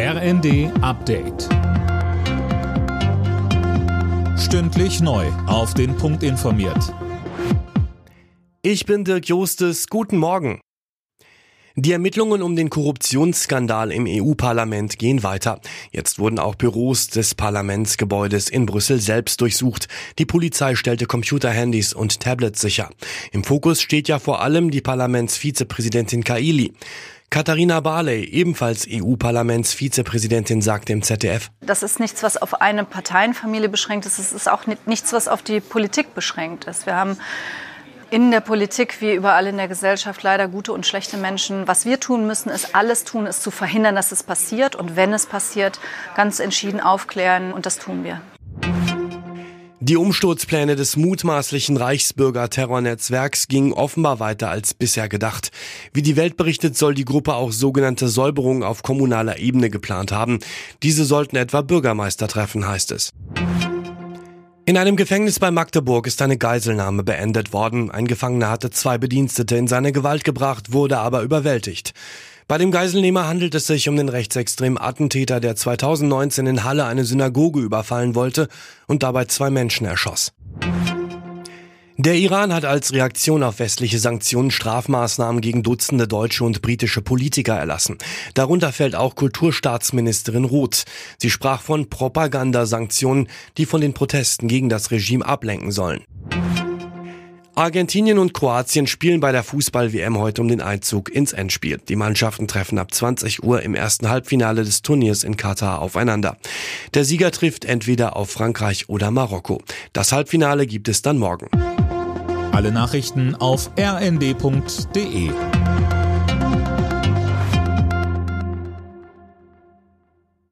RND Update. Stündlich neu. Auf den Punkt informiert. Ich bin Dirk Jostes. Guten Morgen. Die Ermittlungen um den Korruptionsskandal im EU-Parlament gehen weiter. Jetzt wurden auch Büros des Parlamentsgebäudes in Brüssel selbst durchsucht. Die Polizei stellte Computerhandys und Tablets sicher. Im Fokus steht ja vor allem die Parlamentsvizepräsidentin Kaili. Katharina Barley, ebenfalls EU-Parlamentsvizepräsidentin, sagt im ZDF. Das ist nichts, was auf eine Parteienfamilie beschränkt ist. Es ist auch nichts, was auf die Politik beschränkt ist. Wir haben in der Politik wie überall in der Gesellschaft leider gute und schlechte Menschen. Was wir tun müssen, ist alles tun, ist zu verhindern, dass es passiert. Und wenn es passiert, ganz entschieden aufklären. Und das tun wir. Die Umsturzpläne des mutmaßlichen Reichsbürger-Terrornetzwerks gingen offenbar weiter als bisher gedacht. Wie die Welt berichtet, soll die Gruppe auch sogenannte Säuberungen auf kommunaler Ebene geplant haben. Diese sollten etwa Bürgermeister treffen, heißt es. In einem Gefängnis bei Magdeburg ist eine Geiselnahme beendet worden. Ein Gefangener hatte zwei Bedienstete in seine Gewalt gebracht, wurde aber überwältigt. Bei dem Geiselnehmer handelt es sich um den rechtsextremen Attentäter, der 2019 in Halle eine Synagoge überfallen wollte und dabei zwei Menschen erschoss. Der Iran hat als Reaktion auf westliche Sanktionen Strafmaßnahmen gegen Dutzende deutsche und britische Politiker erlassen. Darunter fällt auch Kulturstaatsministerin Roth. Sie sprach von Propagandasanktionen, die von den Protesten gegen das Regime ablenken sollen. Argentinien und Kroatien spielen bei der Fußball-WM heute um den Einzug ins Endspiel. Die Mannschaften treffen ab 20 Uhr im ersten Halbfinale des Turniers in Katar aufeinander. Der Sieger trifft entweder auf Frankreich oder Marokko. Das Halbfinale gibt es dann morgen. Alle Nachrichten auf rnd.de